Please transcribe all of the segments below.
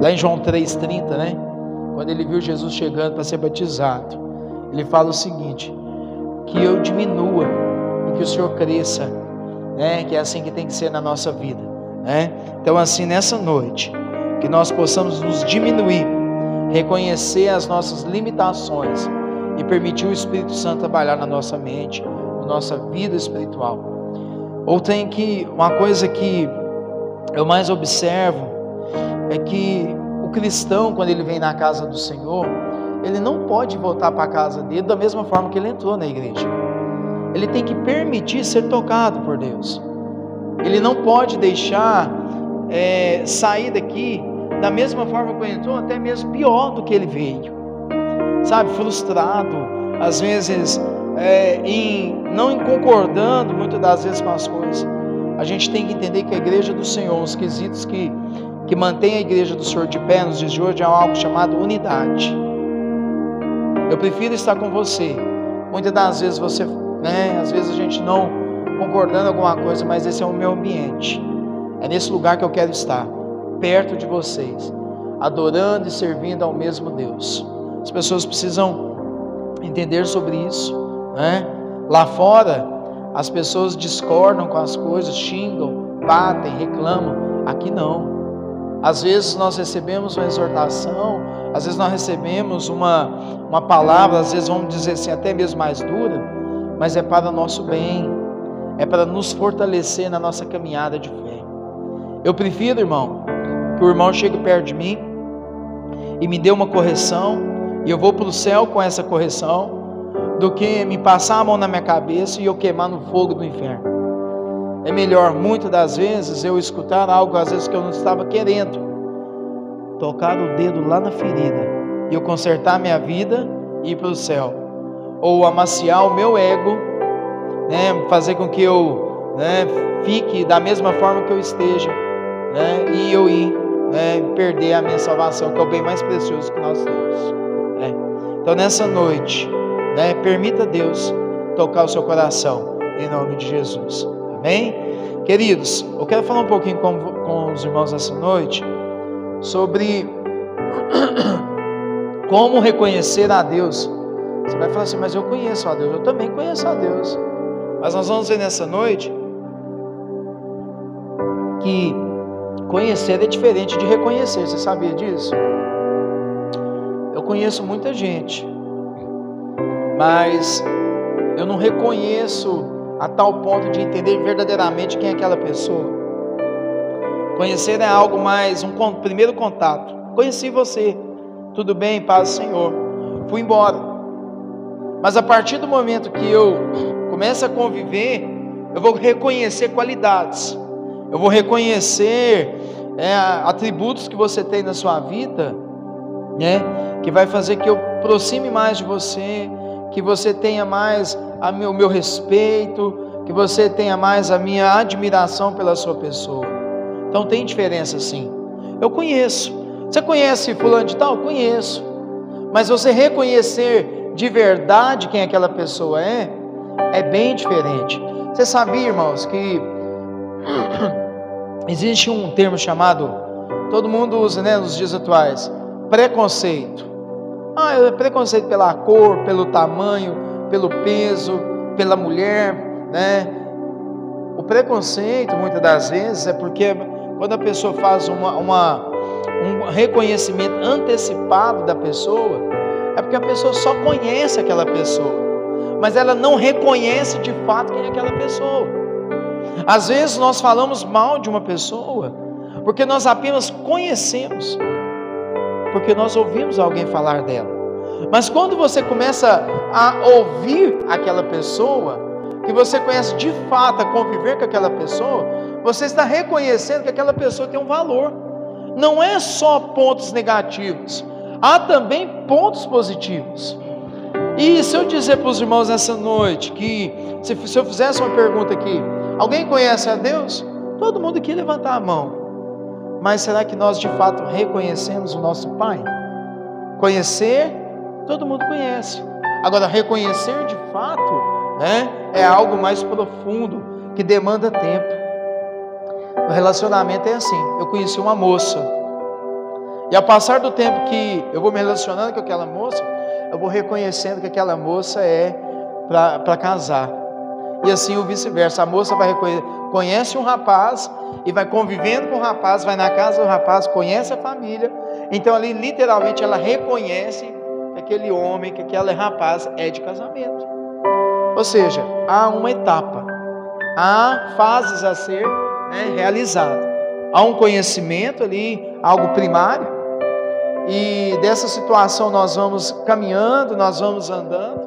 Lá em João 3,30, né? Quando ele viu Jesus chegando para ser batizado, ele fala o seguinte: que eu diminua e que o Senhor cresça, né? Que é assim que tem que ser na nossa vida, né? Então, assim, nessa noite, que nós possamos nos diminuir, reconhecer as nossas limitações e permitir o Espírito Santo trabalhar na nossa mente, na nossa vida espiritual. Ou tem que uma coisa que eu mais observo é que o cristão, quando ele vem na casa do Senhor, ele não pode voltar para a casa dele da mesma forma que ele entrou na igreja. Ele tem que permitir ser tocado por Deus. Ele não pode deixar é, sair daqui da mesma forma que ele entrou, até mesmo pior do que ele veio. Sabe, frustrado, às vezes é, em, não concordando muitas das vezes com as coisas. A gente tem que entender que a igreja do Senhor, os quesitos que, que mantém a igreja do Senhor de pé nos dias de hoje é algo chamado unidade. Eu prefiro estar com você. Muitas das vezes você, né, às vezes a gente não concordando alguma coisa, mas esse é o meu ambiente. É nesse lugar que eu quero estar, perto de vocês, adorando e servindo ao mesmo Deus. As pessoas precisam entender sobre isso, né? Lá fora, as pessoas discordam com as coisas, xingam, batem, reclamam. Aqui não. Às vezes nós recebemos uma exortação, às vezes nós recebemos uma, uma palavra, às vezes vamos dizer assim, até mesmo mais dura, mas é para nosso bem, é para nos fortalecer na nossa caminhada de fé. Eu prefiro, irmão, que o irmão chegue perto de mim e me dê uma correção, e eu vou para o céu com essa correção, do que me passar a mão na minha cabeça e eu queimar no fogo do inferno. É melhor, muitas das vezes, eu escutar algo, às vezes, que eu não estava querendo, tocar o dedo lá na ferida e eu consertar minha vida e ir para o céu, ou amaciar o meu ego, né, fazer com que eu né, fique da mesma forma que eu esteja, né, e eu ir né, perder a minha salvação, que é o bem mais precioso que nós temos. Né. Então, nessa noite, né, permita Deus tocar o seu coração, em nome de Jesus. Amém? Queridos, eu quero falar um pouquinho com, com os irmãos essa noite sobre como reconhecer a Deus. Você vai falar assim, mas eu conheço a Deus, eu também conheço a Deus. Mas nós vamos ver nessa noite que conhecer é diferente de reconhecer. Você sabia disso? Eu conheço muita gente, mas eu não reconheço a tal ponto de entender verdadeiramente quem é aquela pessoa. Conhecer é algo mais, um primeiro contato. Conheci você, tudo bem, paz Senhor. Fui embora. Mas a partir do momento que eu começo a conviver, eu vou reconhecer qualidades, eu vou reconhecer é, atributos que você tem na sua vida, né, que vai fazer que eu aproxime mais de você, que você tenha mais o meu, meu respeito, que você tenha mais a minha admiração pela sua pessoa. Então tem diferença sim. Eu conheço. Você conhece fulano de tal? Conheço. Mas você reconhecer de verdade quem aquela pessoa é, é bem diferente. Você sabia, irmãos, que existe um termo chamado, todo mundo usa né, nos dias atuais, preconceito. Ah, é preconceito pela cor, pelo tamanho, pelo peso, pela mulher, né? O preconceito, muitas das vezes, é porque quando a pessoa faz uma, uma, um reconhecimento antecipado da pessoa, é porque a pessoa só conhece aquela pessoa, mas ela não reconhece de fato quem é aquela pessoa. Às vezes nós falamos mal de uma pessoa, porque nós apenas conhecemos, porque nós ouvimos alguém falar dela. Mas quando você começa a ouvir aquela pessoa, que você conhece de fato, a conviver com aquela pessoa, você está reconhecendo que aquela pessoa tem um valor. Não é só pontos negativos, há também pontos positivos. E se eu dizer para os irmãos essa noite que, se, se eu fizesse uma pergunta aqui, alguém conhece a Deus? Todo mundo aqui levantar a mão. Mas será que nós de fato reconhecemos o nosso Pai? Conhecer, todo mundo conhece. Agora, reconhecer de fato, né, é algo mais profundo, que demanda tempo. O relacionamento é assim. Eu conheci uma moça. E ao passar do tempo que eu vou me relacionando com aquela moça, eu vou reconhecendo que aquela moça é para casar. E assim o vice-versa. A moça vai reconhecer, conhece um rapaz e vai convivendo com o rapaz, vai na casa do rapaz, conhece a família. Então ali literalmente ela reconhece que aquele homem, que aquele rapaz é de casamento. Ou seja, há uma etapa, há fases a ser né, realizado. Há um conhecimento ali, algo primário, e dessa situação nós vamos caminhando, nós vamos andando,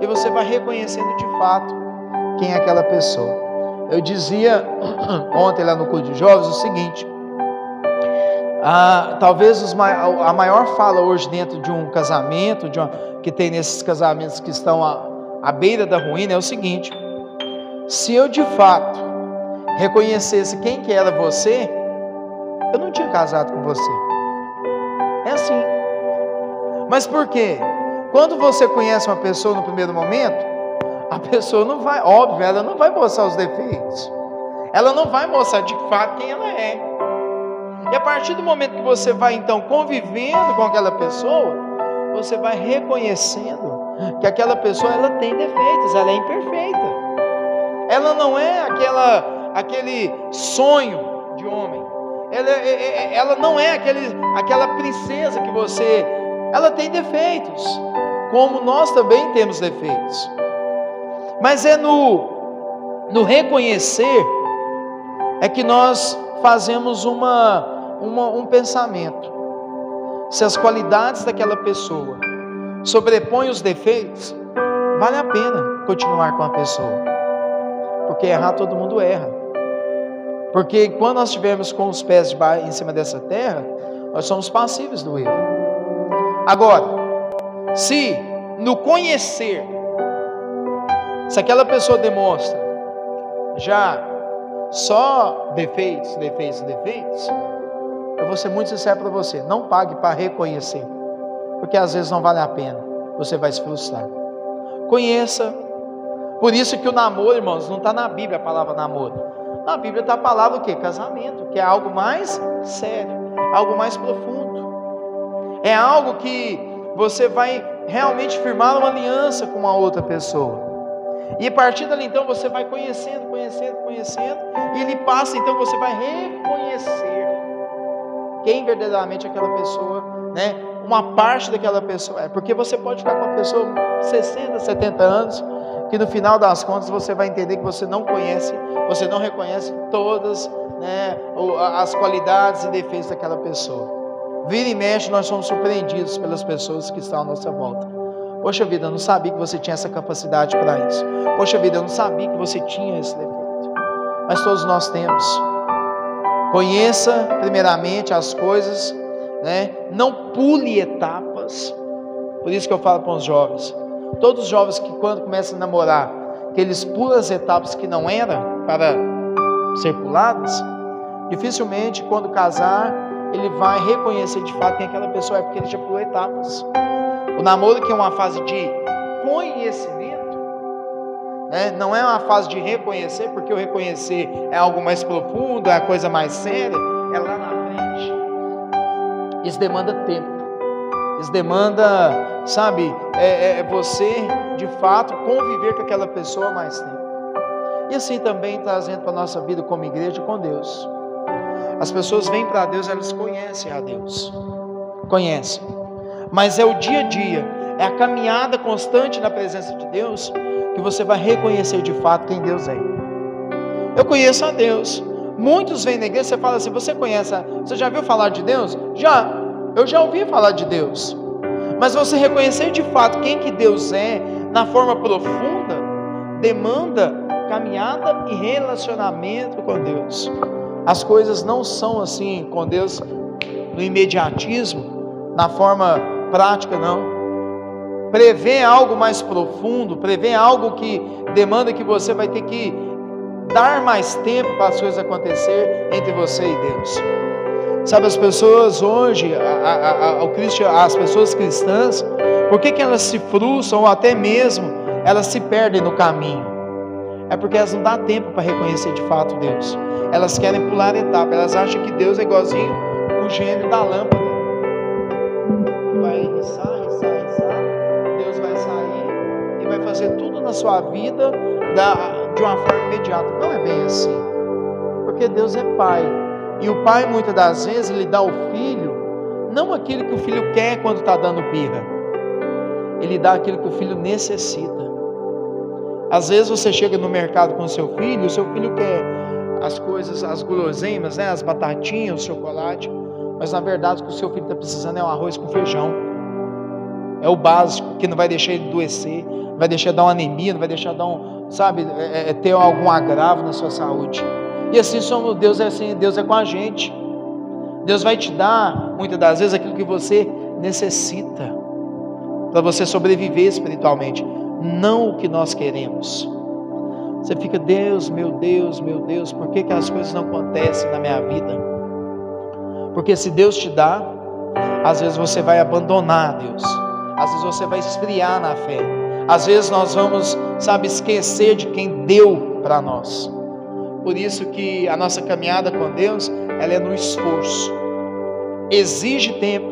e você vai reconhecendo de fato quem é aquela pessoa. Eu dizia ontem lá no culto de jovens o seguinte: ah, talvez a maior fala hoje dentro de um casamento, de uma, que tem nesses casamentos que estão à, à beira da ruína, é o seguinte: se eu de fato reconhecesse quem que era você, eu não tinha casado com você. É assim. Mas por quê? Quando você conhece uma pessoa no primeiro momento, a pessoa não vai, óbvio, ela não vai mostrar os defeitos. Ela não vai mostrar de fato quem ela é. E a partir do momento que você vai então convivendo com aquela pessoa, você vai reconhecendo que aquela pessoa ela tem defeitos, ela é imperfeita. Ela não é aquela aquele sonho de homem. Ela, é, é, é, ela não é aquele, aquela princesa que você. Ela tem defeitos, como nós também temos defeitos. Mas é no, no reconhecer é que nós fazemos uma, uma, um pensamento. Se as qualidades daquela pessoa sobrepõem os defeitos, vale a pena continuar com a pessoa. Porque errar todo mundo erra. Porque quando nós estivermos com os pés em cima dessa terra, nós somos passíveis do erro. Agora, se no conhecer, se aquela pessoa demonstra já só defeitos, defeitos, defeitos, eu vou ser muito sincero para você, não pague para reconhecer, porque às vezes não vale a pena, você vai se frustrar. Conheça, por isso que o namoro, irmãos, não está na Bíblia a palavra namoro. Na Bíblia está a palavra o que? Casamento, que é algo mais sério, algo mais profundo. É algo que você vai realmente firmar uma aliança com uma outra pessoa. E a partir dali então você vai conhecendo, conhecendo, conhecendo, e ele passa então você vai reconhecer quem verdadeiramente aquela pessoa, né? Uma parte daquela pessoa é, porque você pode ficar com uma pessoa 60, 70 anos, que no final das contas você vai entender que você não conhece, você não reconhece todas né, as qualidades e defeitos daquela pessoa. Vira e mexe, nós somos surpreendidos pelas pessoas que estão à nossa volta. Poxa vida, eu não sabia que você tinha essa capacidade para isso. Poxa vida, eu não sabia que você tinha esse defeito. Mas todos nós temos. Conheça primeiramente as coisas, né? Não pule etapas. Por isso que eu falo para os jovens. Todos os jovens que quando começam a namorar, que eles pulam as etapas que não eram para ser puladas, dificilmente quando casar, ele vai reconhecer de fato quem aquela pessoa é, porque ele já pulou etapas. O namoro que é uma fase de conhecimento, né? não é uma fase de reconhecer, porque o reconhecer é algo mais profundo, é a coisa mais séria, é lá na frente. Isso demanda tempo. Isso demanda, sabe, é, é, é você de fato conviver com aquela pessoa mais tempo. E assim também trazendo para a nossa vida como igreja com Deus. As pessoas vêm para Deus, elas conhecem a Deus. Conhecem. Mas é o dia a dia, é a caminhada constante na presença de Deus que você vai reconhecer de fato quem Deus é. Eu conheço a Deus. Muitos vêm na igreja, você fala assim: você conhece, você já viu falar de Deus? Já. Eu já ouvi falar de Deus. Mas você reconhecer de fato quem que Deus é, na forma profunda, demanda caminhada e relacionamento com Deus. As coisas não são assim com Deus no imediatismo, na forma prática, não. Prevê algo mais profundo, prevê algo que demanda que você vai ter que dar mais tempo para as coisas acontecer entre você e Deus. Sabe, as pessoas hoje, a, a, a, as pessoas cristãs, por que, que elas se frustram ou até mesmo elas se perdem no caminho? É porque elas não dão tempo para reconhecer de fato Deus. Elas querem pular etapa, elas acham que Deus é igualzinho o gênio da lâmpada. vai rissar, rissar, rissar, Deus vai sair e vai fazer tudo na sua vida da, de uma forma imediata. Não é bem assim. Porque Deus é Pai. E o Pai, muitas das vezes, ele dá ao filho, não aquilo que o filho quer quando está dando birra. Ele dá aquilo que o filho necessita. Às vezes você chega no mercado com o seu filho, o seu filho quer as coisas, as guloseimas, né, as batatinhas, o chocolate, mas na verdade o que o seu filho está precisando é um arroz com feijão. É o básico que não vai deixar ele adoecer, não vai deixar dar uma anemia, não vai deixar dar um, sabe, é, é, ter algum agravo na sua saúde. E assim somos Deus é assim, Deus é com a gente. Deus vai te dar muitas das vezes aquilo que você necessita para você sobreviver espiritualmente, não o que nós queremos. Você fica, Deus, meu Deus, meu Deus, por que, que as coisas não acontecem na minha vida? Porque se Deus te dá, às vezes você vai abandonar Deus, às vezes você vai esfriar na fé, às vezes nós vamos, sabe, esquecer de quem deu para nós. Por isso que a nossa caminhada com Deus, ela é no esforço. Exige tempo,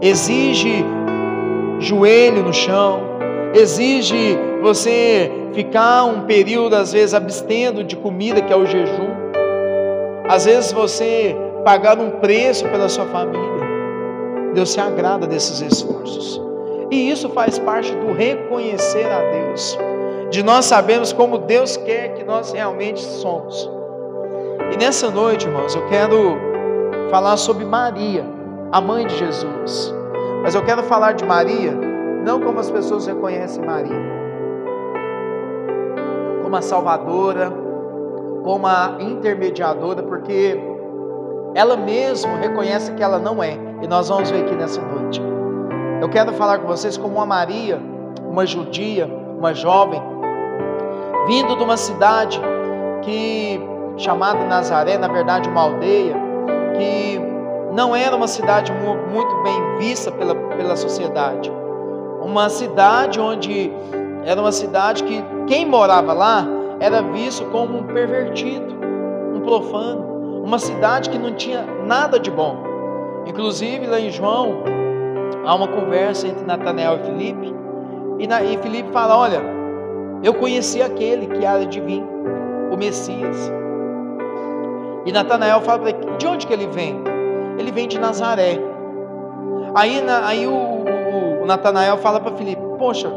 exige joelho no chão, exige você ficar um período, às vezes, abstendo de comida, que é o jejum. Às vezes você pagar um preço pela sua família. Deus se agrada desses esforços. E isso faz parte do reconhecer a Deus, de nós sabermos como Deus quer que nós realmente somos. E nessa noite, irmãos, eu quero falar sobre Maria, a mãe de Jesus. Mas eu quero falar de Maria, não como as pessoas reconhecem Maria como a salvadora, como a intermediadora, porque ela mesma reconhece que ela não é, e nós vamos ver aqui nessa noite. Eu quero falar com vocês como uma Maria, uma judia, uma jovem, vindo de uma cidade que chamada Nazaré, na verdade uma aldeia, que não era uma cidade muito bem vista pela, pela sociedade. Uma cidade onde era uma cidade que quem morava lá era visto como um pervertido, um profano, uma cidade que não tinha nada de bom. Inclusive lá em João há uma conversa entre Natanael e Filipe, e, na, e Filipe fala: Olha, eu conheci aquele que era de vir, o Messias. E Natanael fala para ele: De onde que ele vem? Ele vem de Nazaré. Aí, na, aí o, o, o Natanael fala para Filipe: Poxa,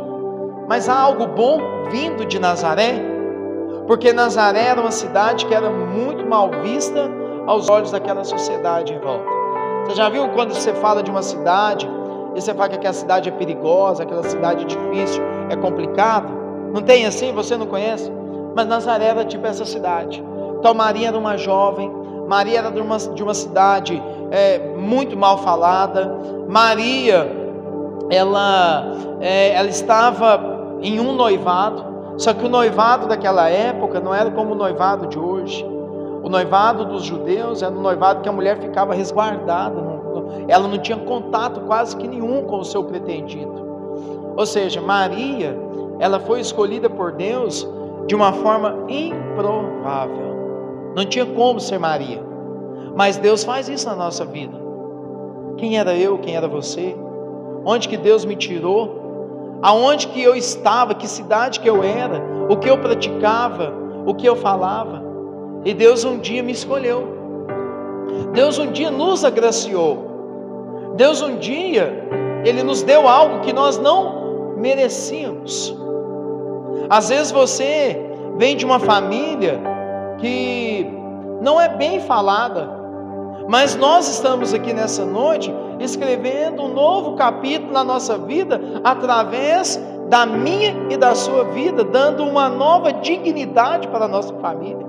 mas há algo bom vindo de Nazaré? Porque Nazaré era uma cidade que era muito mal vista aos olhos daquela sociedade em volta. Você já viu quando você fala de uma cidade e você fala que aquela cidade é perigosa, aquela cidade é difícil, é complicado? Não tem assim? Você não conhece? Mas Nazaré era tipo essa cidade. Então Maria era uma jovem, Maria era de uma, de uma cidade é, muito mal falada. Maria, ela, é, ela estava em um noivado, só que o noivado daquela época não era como o noivado de hoje. O noivado dos judeus era um noivado que a mulher ficava resguardada, ela não tinha contato quase que nenhum com o seu pretendido. Ou seja, Maria, ela foi escolhida por Deus de uma forma improvável. Não tinha como ser Maria. Mas Deus faz isso na nossa vida. Quem era eu, quem era você? Onde que Deus me tirou? Aonde que eu estava, que cidade que eu era, o que eu praticava, o que eu falava. E Deus um dia me escolheu. Deus um dia nos agraciou. Deus um dia ele nos deu algo que nós não merecíamos. Às vezes você vem de uma família que não é bem falada, mas nós estamos aqui nessa noite escrevendo um novo capítulo na nossa vida através da minha e da sua vida, dando uma nova dignidade para a nossa família.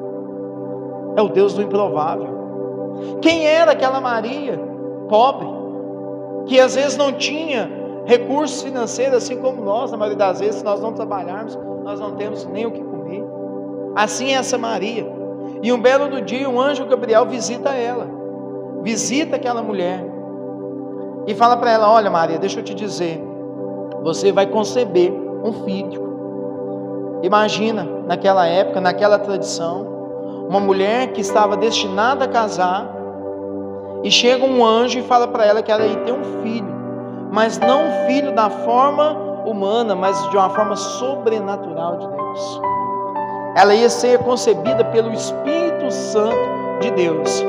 É o Deus do improvável. Quem era aquela Maria, pobre, que às vezes não tinha recursos financeiros, assim como nós, na maioria das vezes, se nós não trabalharmos, nós não temos nem o que comer. Assim é essa Maria. E um belo do dia, um anjo Gabriel visita ela visita aquela mulher e fala para ela: Olha, Maria, deixa eu te dizer, você vai conceber um filho. Imagina, naquela época, naquela tradição, uma mulher que estava destinada a casar, e chega um anjo e fala para ela que ela ia ter um filho, mas não um filho da forma humana, mas de uma forma sobrenatural de Deus. Ela ia ser concebida pelo Espírito Santo de Deus.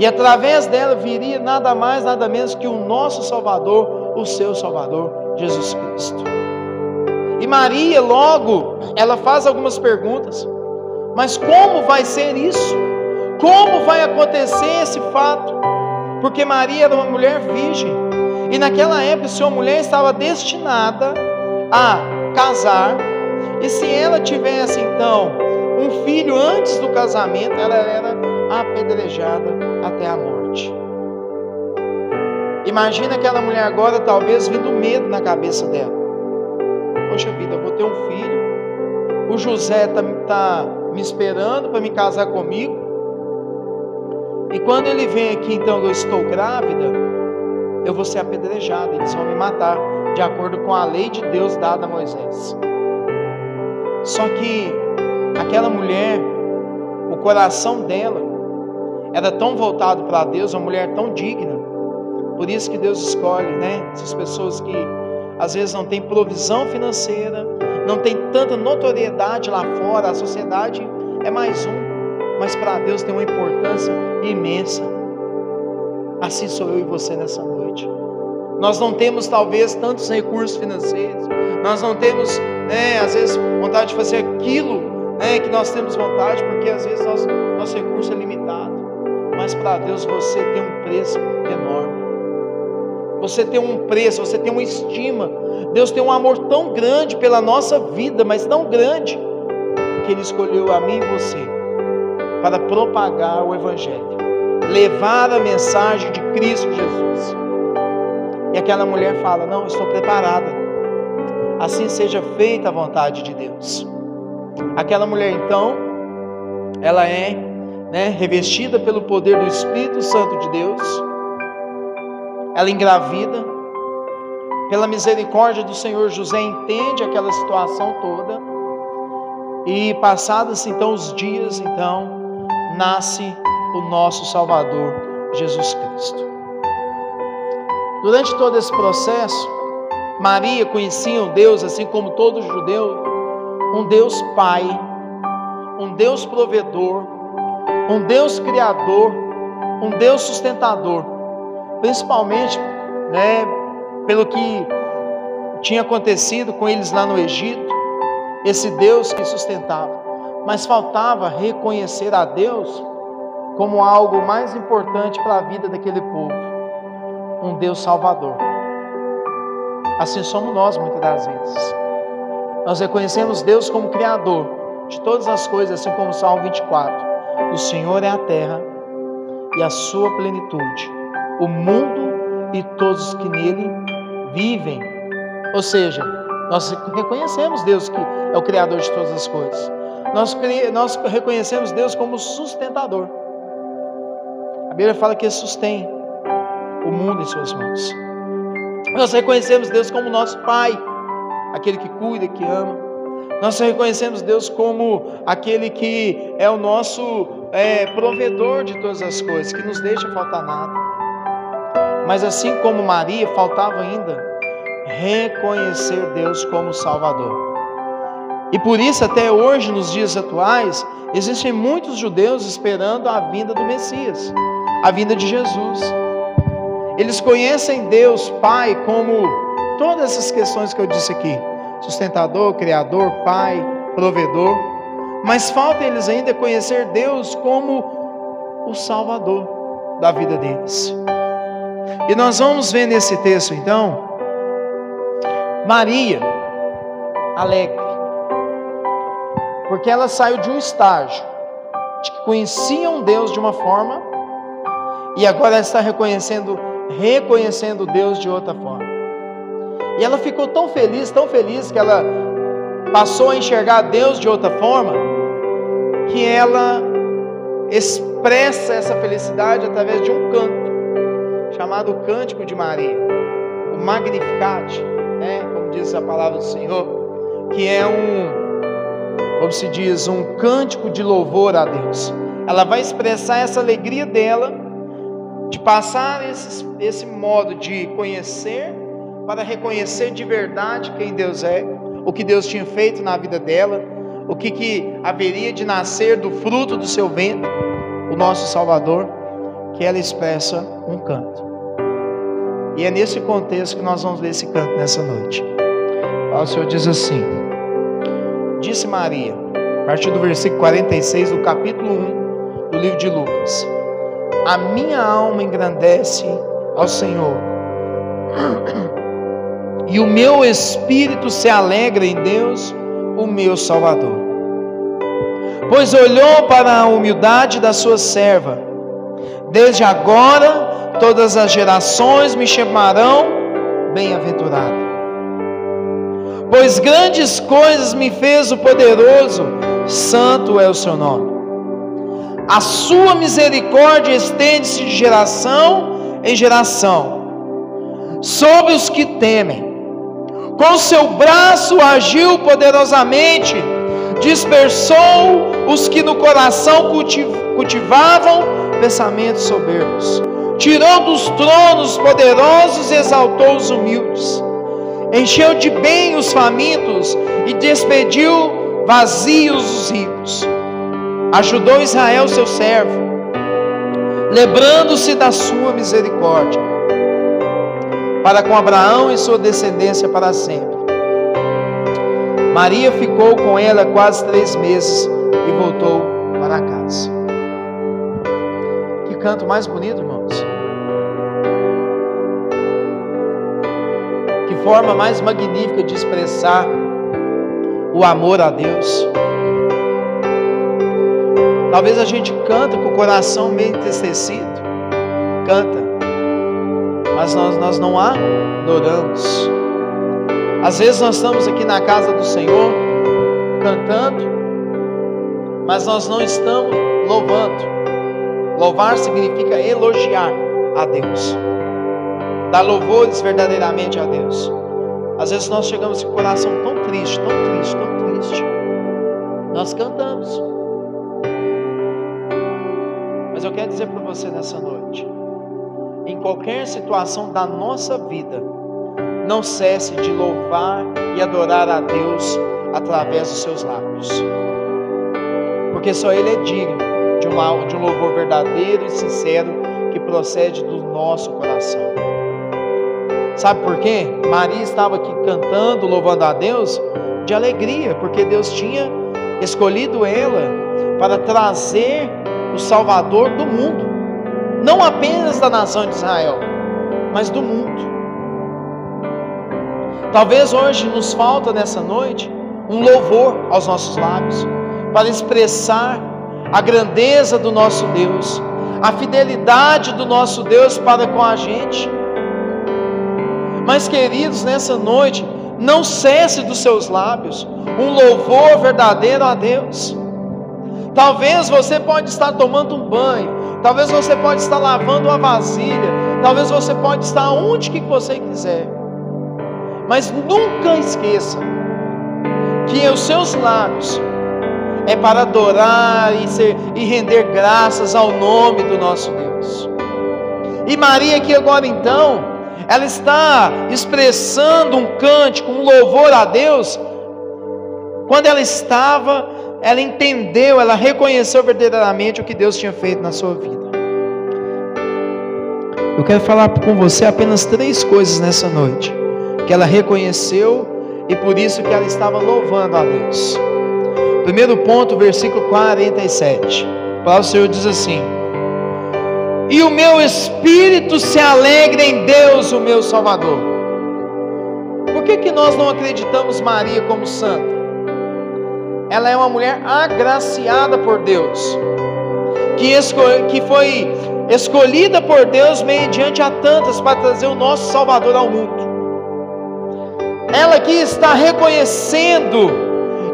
E através dela viria nada mais, nada menos que o nosso Salvador, o seu Salvador, Jesus Cristo. E Maria, logo, ela faz algumas perguntas. Mas como vai ser isso? Como vai acontecer esse fato? Porque Maria era uma mulher virgem. E naquela época, sua mulher estava destinada a casar. E se ela tivesse então um filho antes do casamento, ela era apedrejada até a morte. Imagina aquela mulher agora, talvez vindo medo na cabeça dela. Poxa vida, eu vou ter um filho. O José está tá me esperando para me casar comigo. E quando ele vem aqui, então eu estou grávida, eu vou ser apedrejada, eles vão me matar, de acordo com a lei de Deus dada a Moisés. Só que aquela mulher, o coração dela era tão voltado para Deus, uma mulher tão digna. Por isso que Deus escolhe, né? Essas pessoas que às vezes não têm provisão financeira, não tem tanta notoriedade lá fora, a sociedade é mais um, mas para Deus tem uma importância imensa. Assim sou eu e você nessa noite. Nós não temos talvez tantos recursos financeiros, nós não temos, né, às vezes, vontade de fazer aquilo né, que nós temos vontade, porque às vezes nosso, nosso recurso é limitado. Mas para Deus você tem um preço enorme. Você tem um preço, você tem uma estima. Deus tem um amor tão grande pela nossa vida, mas tão grande, que Ele escolheu a mim e você para propagar o Evangelho, levar a mensagem de Cristo Jesus. E aquela mulher fala: Não, estou preparada. Assim seja feita a vontade de Deus. Aquela mulher, então, ela é né, revestida pelo poder do Espírito Santo de Deus ela engravida. Pela misericórdia do Senhor, José entende aquela situação toda. E passados então os dias, então nasce o nosso Salvador, Jesus Cristo. Durante todo esse processo, Maria conhecia um Deus, assim como todo judeu, um Deus Pai, um Deus provedor, um Deus criador, um Deus sustentador principalmente, né, pelo que tinha acontecido com eles lá no Egito, esse Deus que sustentava. Mas faltava reconhecer a Deus como algo mais importante para a vida daquele povo, um Deus salvador. Assim somos nós muitas das vezes. Nós reconhecemos Deus como criador de todas as coisas, assim como o Salmo 24. O Senhor é a terra e a sua plenitude, o mundo e todos os que nele vivem. Ou seja, nós reconhecemos Deus que é o Criador de todas as coisas. Nós, nós reconhecemos Deus como sustentador. A Bíblia fala que Ele sustém o mundo em Suas mãos. Nós reconhecemos Deus como nosso Pai, aquele que cuida, que ama. Nós reconhecemos Deus como aquele que é o nosso é, provedor de todas as coisas, que nos deixa faltar nada. Mas assim como Maria, faltava ainda reconhecer Deus como Salvador. E por isso, até hoje, nos dias atuais, existem muitos judeus esperando a vinda do Messias, a vinda de Jesus. Eles conhecem Deus Pai como todas essas questões que eu disse aqui: sustentador, criador, Pai, provedor. Mas falta eles ainda conhecer Deus como o Salvador da vida deles. E nós vamos ver nesse texto então, Maria, alegre, porque ela saiu de um estágio de que conhecia um Deus de uma forma e agora ela está reconhecendo, reconhecendo Deus de outra forma. E ela ficou tão feliz, tão feliz que ela passou a enxergar Deus de outra forma, que ela expressa essa felicidade através de um canto chamado Cântico de Maria, o Magnificat, né, como diz a palavra do Senhor, que é um, como se diz, um cântico de louvor a Deus. Ela vai expressar essa alegria dela de passar esse, esse modo de conhecer para reconhecer de verdade quem Deus é, o que Deus tinha feito na vida dela, o que, que haveria de nascer do fruto do seu ventre, o nosso Salvador, que ela expressa um canto. E é nesse contexto que nós vamos ler esse canto nessa noite. O Senhor diz assim: Disse Maria, a partir do versículo 46 do capítulo 1 do livro de Lucas: A minha alma engrandece ao Senhor, e o meu espírito se alegra em Deus, o meu Salvador. Pois olhou para a humildade da sua serva, desde agora todas as gerações me chamarão bem-aventurado pois grandes coisas me fez o poderoso, santo é o seu nome. A sua misericórdia estende-se de geração em geração sobre os que temem. Com seu braço agiu poderosamente, dispersou os que no coração cultivavam pensamentos soberbos. Tirou dos tronos poderosos e exaltou os humildes encheu de bem os famintos e despediu vazios os ricos. Ajudou Israel, seu servo, lembrando-se da sua misericórdia, para com Abraão e sua descendência para sempre. Maria ficou com ela quase três meses e voltou para casa. Que canto mais bonito, irmãos. forma mais magnífica de expressar o amor a Deus. Talvez a gente canta com o coração meio entristecido, canta, mas nós, nós não adoramos. Às vezes nós estamos aqui na casa do Senhor, cantando, mas nós não estamos louvando. Louvar significa elogiar a Deus dar louvores verdadeiramente a Deus. Às vezes nós chegamos com o coração tão triste, tão triste, tão triste. Nós cantamos. Mas eu quero dizer para você nessa noite: em qualquer situação da nossa vida, não cesse de louvar e adorar a Deus através dos seus lábios. Porque só Ele é digno de um, de um louvor verdadeiro e sincero que procede do nosso coração. Sabe por quê? Maria estava aqui cantando, louvando a Deus de alegria, porque Deus tinha escolhido ela para trazer o Salvador do mundo, não apenas da nação de Israel, mas do mundo. Talvez hoje nos falta nessa noite um louvor aos nossos lábios para expressar a grandeza do nosso Deus, a fidelidade do nosso Deus para com a gente. Mas, queridos, nessa noite, não cesse dos seus lábios um louvor verdadeiro a Deus. Talvez você pode estar tomando um banho, talvez você pode estar lavando uma vasilha, talvez você pode estar onde que você quiser. Mas nunca esqueça que os seus lábios é para adorar e, ser, e render graças ao nome do nosso Deus. E Maria aqui agora então, ela está expressando um cântico, um louvor a Deus. Quando ela estava, ela entendeu, ela reconheceu verdadeiramente o que Deus tinha feito na sua vida. Eu quero falar com você apenas três coisas nessa noite que ela reconheceu e por isso que ela estava louvando a Deus. Primeiro ponto, versículo 47. A palavra do Senhor diz assim: e o meu espírito se alegra em Deus, o meu Salvador. Por que, que nós não acreditamos Maria como santa? Ela é uma mulher agraciada por Deus, que, que foi escolhida por Deus mediante a tantas para trazer o nosso Salvador ao mundo. Ela aqui está reconhecendo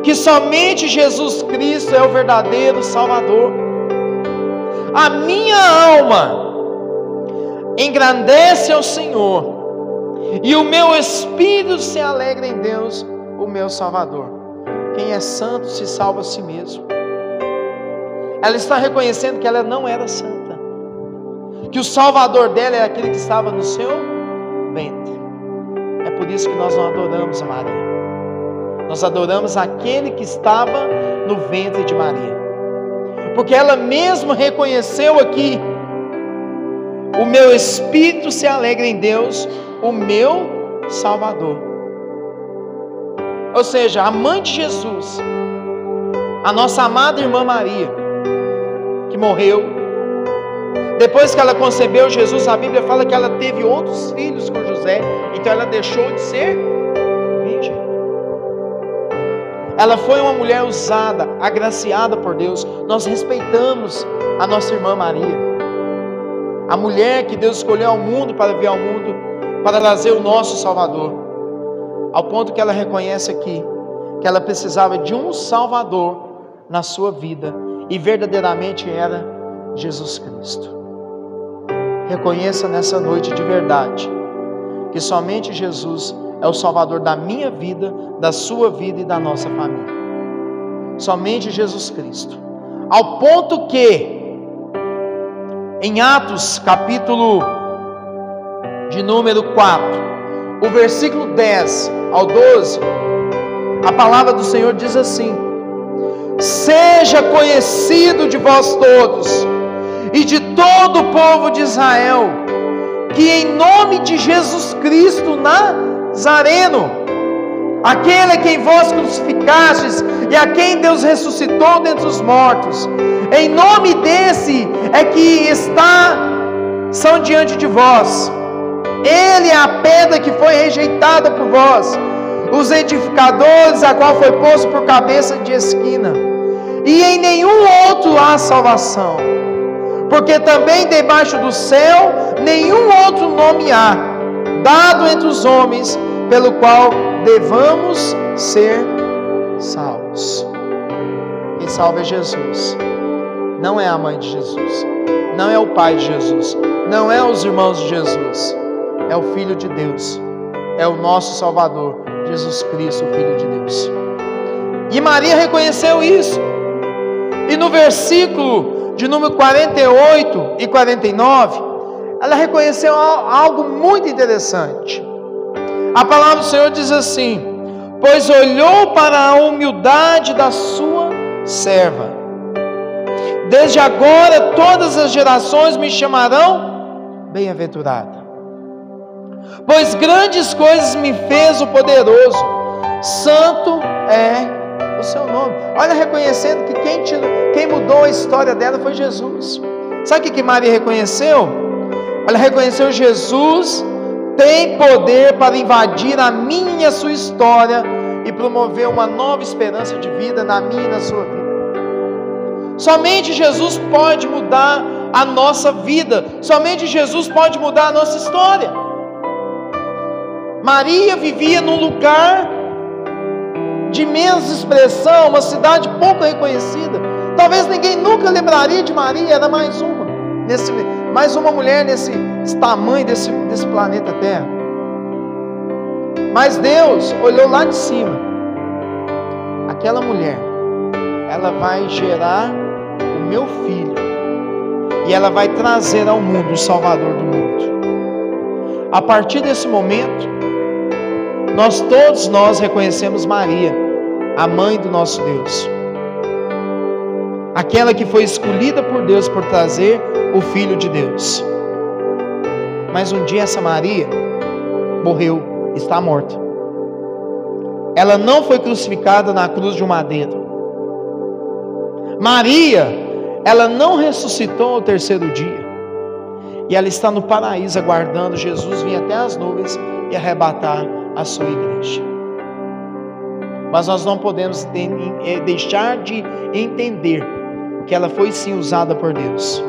que somente Jesus Cristo é o verdadeiro Salvador a minha alma engrandece ao Senhor, e o meu espírito se alegra em Deus, o meu Salvador. Quem é santo se salva a si mesmo. Ela está reconhecendo que ela não era santa, que o Salvador dela é aquele que estava no seu ventre. É isso que nós não adoramos a Maria. Nós adoramos aquele que estava no ventre de Maria. Porque ela mesma reconheceu aqui: o meu espírito se alegra em Deus, o meu Salvador. Ou seja, a mãe de Jesus, a nossa amada irmã Maria, que morreu, depois que ela concebeu Jesus, a Bíblia fala que ela teve outros filhos com José, então ela deixou de ser virgem. Ela foi uma mulher usada, agraciada por Deus. Nós respeitamos a nossa irmã Maria, a mulher que Deus escolheu ao mundo para vir ao mundo, para trazer o nosso Salvador, ao ponto que ela reconhece aqui que ela precisava de um Salvador na sua vida e verdadeiramente era Jesus Cristo. Reconheça nessa noite de verdade que somente Jesus é o Salvador da minha vida, da sua vida e da nossa família. Somente Jesus Cristo. Ao ponto que, em Atos capítulo de número 4, o versículo 10 ao 12, a palavra do Senhor diz assim: Seja conhecido de vós todos e de todo o povo de Israel, que em nome de Jesus Cristo Nazareno, aquele a quem vós crucificastes e a quem Deus ressuscitou dentre os mortos, em nome desse é que está são diante de vós. Ele é a pedra que foi rejeitada por vós, os edificadores, a qual foi posto por cabeça de esquina. E em nenhum outro há salvação porque também debaixo do céu nenhum outro nome há, dado entre os homens, pelo qual devamos ser salvos. Quem salva é Jesus, não é a mãe de Jesus, não é o pai de Jesus, não é os irmãos de Jesus, é o Filho de Deus, é o nosso Salvador, Jesus Cristo, o Filho de Deus. E Maria reconheceu isso, e no versículo de número 48 e 49, ela reconheceu algo muito interessante. A palavra do Senhor diz assim: Pois olhou para a humildade da sua serva. Desde agora todas as gerações me chamarão bem-aventurada. Pois grandes coisas me fez o poderoso, santo é o seu nome. Olha, reconhecendo que quem, quem mudou a história dela foi Jesus. Sabe o que Maria reconheceu? Ela reconheceu Jesus tem poder para invadir a minha sua história e promover uma nova esperança de vida na minha e na sua vida. Somente Jesus pode mudar a nossa vida, somente Jesus pode mudar a nossa história. Maria vivia num lugar de imensa expressão, uma cidade pouco reconhecida. Talvez ninguém nunca lembraria de Maria, era mais uma, nesse, mais uma mulher nesse tamanho desse, desse planeta Terra. Mas Deus olhou lá de cima. Aquela mulher, ela vai gerar o meu filho. E ela vai trazer ao mundo o Salvador do mundo. A partir desse momento, nós todos nós reconhecemos Maria a mãe do nosso Deus. Aquela que foi escolhida por Deus por trazer o Filho de Deus. Mas um dia essa Maria morreu, está morta. Ela não foi crucificada na cruz de um madeiro. Maria, ela não ressuscitou ao terceiro dia. E ela está no paraíso aguardando Jesus vir até as nuvens e arrebatar a sua igreja mas nós não podemos eh, deixar de entender que ela foi sim usada por Deus.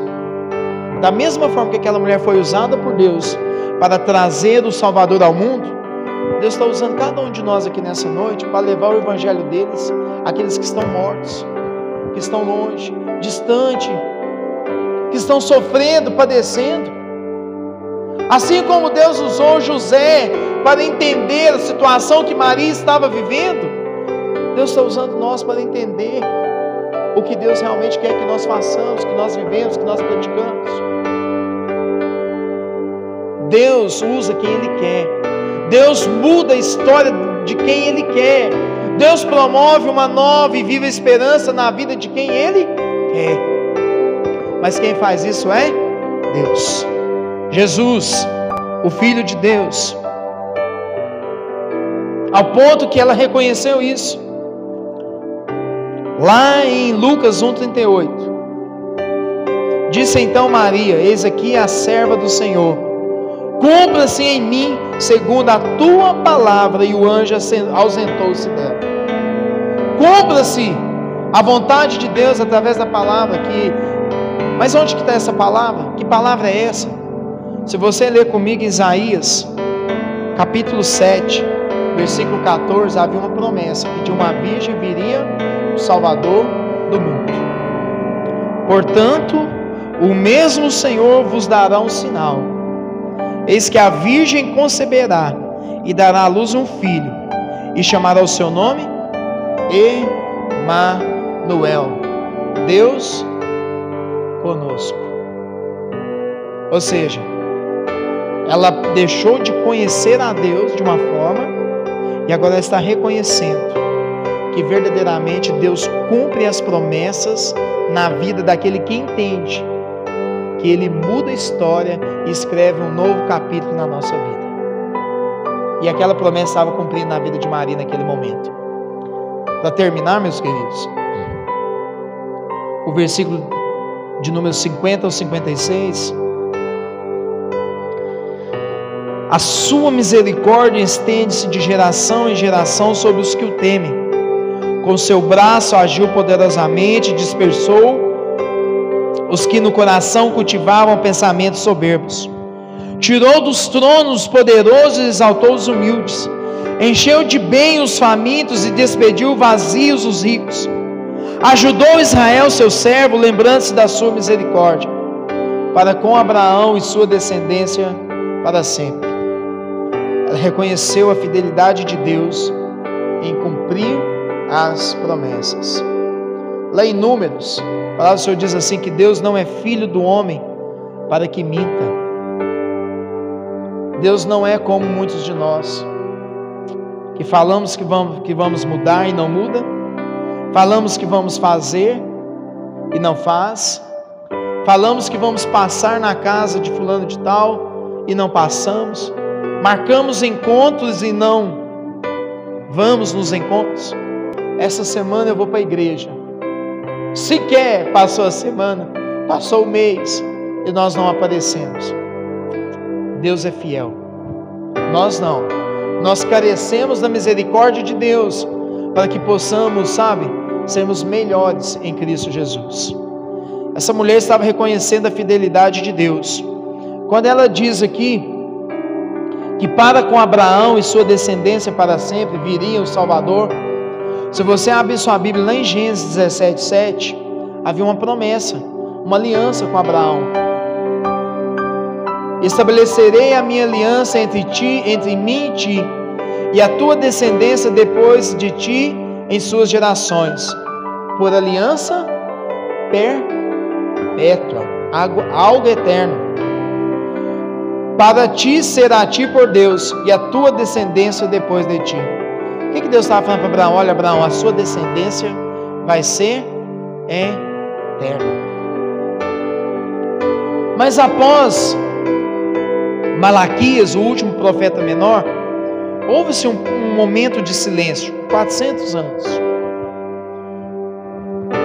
Da mesma forma que aquela mulher foi usada por Deus para trazer o Salvador ao mundo, Deus está usando cada um de nós aqui nessa noite para levar o Evangelho deles, aqueles que estão mortos, que estão longe, distante, que estão sofrendo, padecendo. Assim como Deus usou José para entender a situação que Maria estava vivendo, Deus está usando nós para entender o que Deus realmente quer que nós façamos, que nós vivemos, que nós praticamos. Deus usa quem Ele quer. Deus muda a história de quem Ele quer. Deus promove uma nova e viva esperança na vida de quem Ele quer. Mas quem faz isso é Deus. Jesus, o Filho de Deus. Ao ponto que ela reconheceu isso. Lá em Lucas 1,38. Disse então Maria: Eis aqui a serva do Senhor. Cumpra-se em mim segundo a tua palavra. E o anjo ausentou-se dela. Cumpra-se a vontade de Deus através da palavra. Que... Mas onde que está essa palavra? Que palavra é essa? Se você ler comigo Isaías, capítulo 7, versículo 14, havia uma promessa que de uma virgem viria o Salvador do mundo. Portanto, o mesmo Senhor vos dará um sinal. Eis que a virgem conceberá e dará à luz um filho, e chamará o seu nome Emanuel. Deus conosco. Ou seja, ela deixou de conhecer a Deus de uma forma e agora está reconhecendo que verdadeiramente Deus cumpre as promessas na vida daquele que entende que Ele muda a história e escreve um novo capítulo na nossa vida. E aquela promessa estava cumprindo na vida de Maria naquele momento. Para terminar, meus queridos, o versículo de número 50 ao 56. A sua misericórdia estende-se de geração em geração sobre os que o temem com seu braço agiu poderosamente, dispersou os que no coração cultivavam pensamentos soberbos. Tirou dos tronos os poderosos e exaltou os humildes. Encheu de bem os famintos e despediu vazios os ricos. Ajudou Israel, seu servo, lembrando-se da sua misericórdia, para com Abraão e sua descendência para sempre. Ela reconheceu a fidelidade de Deus em cumprir as promessas. Lá em Números, a palavra do Senhor diz assim: que Deus não é filho do homem para que minta. Deus não é como muitos de nós, que falamos que vamos, que vamos mudar e não muda, falamos que vamos fazer e não faz, falamos que vamos passar na casa de fulano de tal e não passamos, marcamos encontros e não vamos nos encontros. Essa semana eu vou para a igreja. Sequer passou a semana, passou o mês e nós não aparecemos. Deus é fiel. Nós não. Nós carecemos da misericórdia de Deus para que possamos, sabe, sermos melhores em Cristo Jesus. Essa mulher estava reconhecendo a fidelidade de Deus. Quando ela diz aqui que para com Abraão e sua descendência para sempre viria o Salvador, se você abrir sua Bíblia lá em Gênesis 17, 7, havia uma promessa, uma aliança com Abraão. Estabelecerei a minha aliança entre ti, entre mim e ti, e a tua descendência depois de ti em suas gerações, por aliança perpétua, algo eterno. Para ti será ti por Deus, e a tua descendência depois de ti. O que, que Deus estava falando para Abraão? Olha, Abraão, a sua descendência vai ser eterna. Mas após Malaquias, o último profeta menor, houve-se um, um momento de silêncio 400 anos.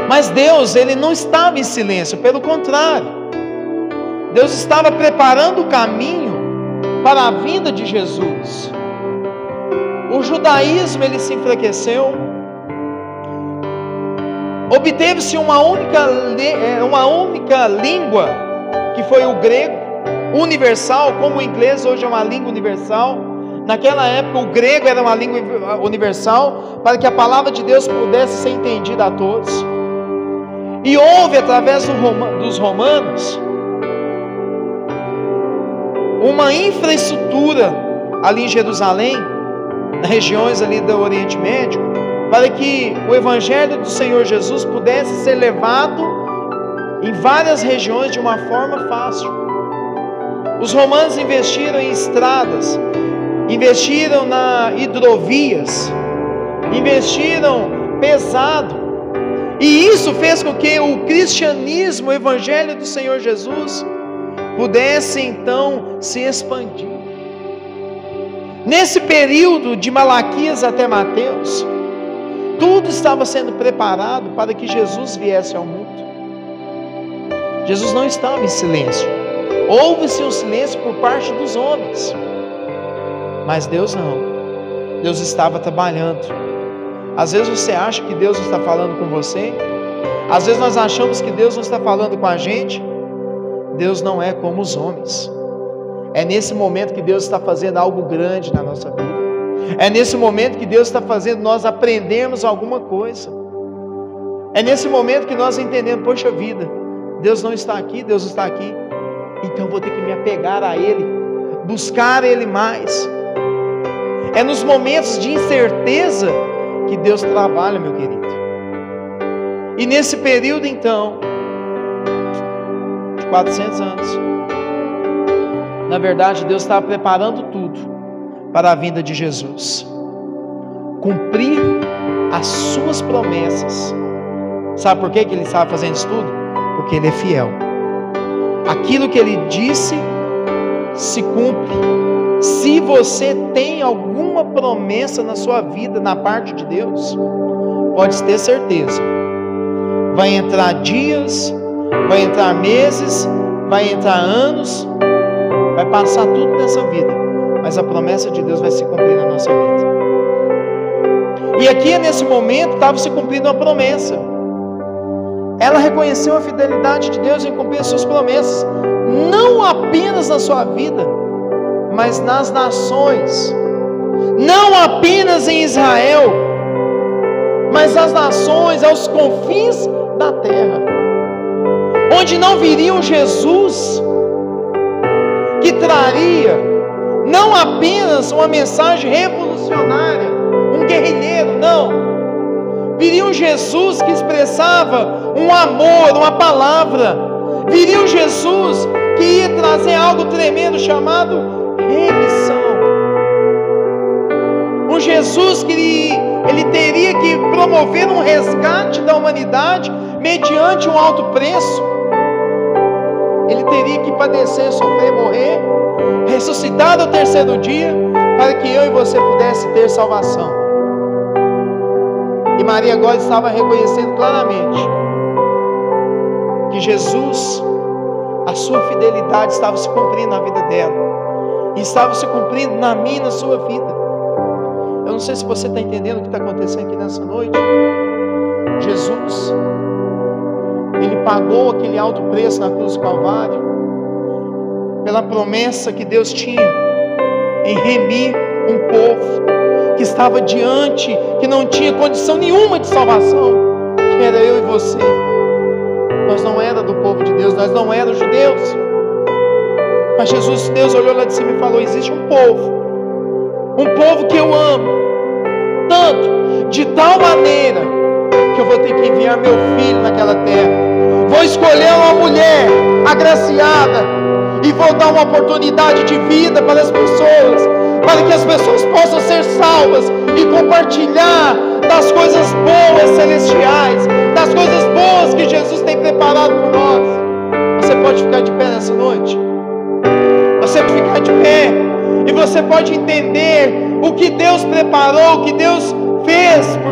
Mas Deus, ele não estava em silêncio, pelo contrário. Deus estava preparando o caminho para a vinda de Jesus o judaísmo ele se enfraqueceu, obteve-se uma única, é, uma única língua, que foi o grego, universal, como o inglês hoje é uma língua universal. Naquela época, o grego era uma língua universal, para que a palavra de Deus pudesse ser entendida a todos. E houve, através dos romanos, uma infraestrutura ali em Jerusalém, regiões ali do Oriente Médio, para que o Evangelho do Senhor Jesus pudesse ser levado em várias regiões de uma forma fácil. Os romanos investiram em estradas, investiram na hidrovias, investiram pesado. E isso fez com que o cristianismo, o evangelho do Senhor Jesus, pudesse então se expandir. Nesse período de Malaquias até Mateus, tudo estava sendo preparado para que Jesus viesse ao mundo. Jesus não estava em silêncio. Houve-se um silêncio por parte dos homens. Mas Deus não. Deus estava trabalhando. Às vezes você acha que Deus não está falando com você. Às vezes nós achamos que Deus não está falando com a gente. Deus não é como os homens. É nesse momento que Deus está fazendo algo grande na nossa vida. É nesse momento que Deus está fazendo nós aprendermos alguma coisa. É nesse momento que nós entendemos, poxa vida, Deus não está aqui, Deus está aqui. Então vou ter que me apegar a Ele, buscar Ele mais. É nos momentos de incerteza que Deus trabalha, meu querido. E nesse período, então, 400 anos, na verdade, Deus estava preparando tudo para a vinda de Jesus. Cumprir as suas promessas. Sabe por que, que ele estava fazendo isso tudo? Porque ele é fiel. Aquilo que ele disse se cumpre. Se você tem alguma promessa na sua vida, na parte de Deus, pode ter certeza. Vai entrar dias, vai entrar meses, vai entrar anos, vai passar tudo nessa vida, mas a promessa de Deus vai se cumprir na nossa vida. E aqui nesse momento estava se cumprindo uma promessa. Ela reconheceu a fidelidade de Deus em cumprir as suas promessas, não apenas na sua vida, mas nas nações, não apenas em Israel, mas nas nações, aos confins da terra, onde não viriam Jesus, que traria não apenas uma mensagem revolucionária, um guerrilheiro, não. Viria um Jesus que expressava um amor, uma palavra. Viria um Jesus que ia trazer algo tremendo chamado remissão. Um Jesus que ele, ele teria que promover um resgate da humanidade mediante um alto preço ele teria que padecer, sofrer, morrer, ressuscitar no terceiro dia, para que eu e você pudesse ter salvação. E Maria agora estava reconhecendo claramente que Jesus, a sua fidelidade estava se cumprindo na vida dela, e estava se cumprindo na minha e na sua vida. Eu não sei se você está entendendo o que está acontecendo aqui nessa noite. Jesus ele pagou aquele alto preço na cruz do Calvário, pela promessa que Deus tinha em remir um povo que estava diante, que não tinha condição nenhuma de salvação, que era eu e você. Nós não era do povo de Deus, nós não éramos judeus. Mas Jesus, Deus olhou lá de cima e falou: existe um povo, um povo que eu amo, tanto, de tal maneira, que eu vou ter que enviar meu filho naquela terra Vou escolher uma mulher agraciada e vou dar uma oportunidade de vida para as pessoas, para que as pessoas possam ser salvas e compartilhar das coisas boas celestiais, das coisas boas que Jesus tem preparado para nós. Você pode ficar de pé nessa noite? Você pode ficar de pé e você pode entender o que Deus preparou, o que Deus fez por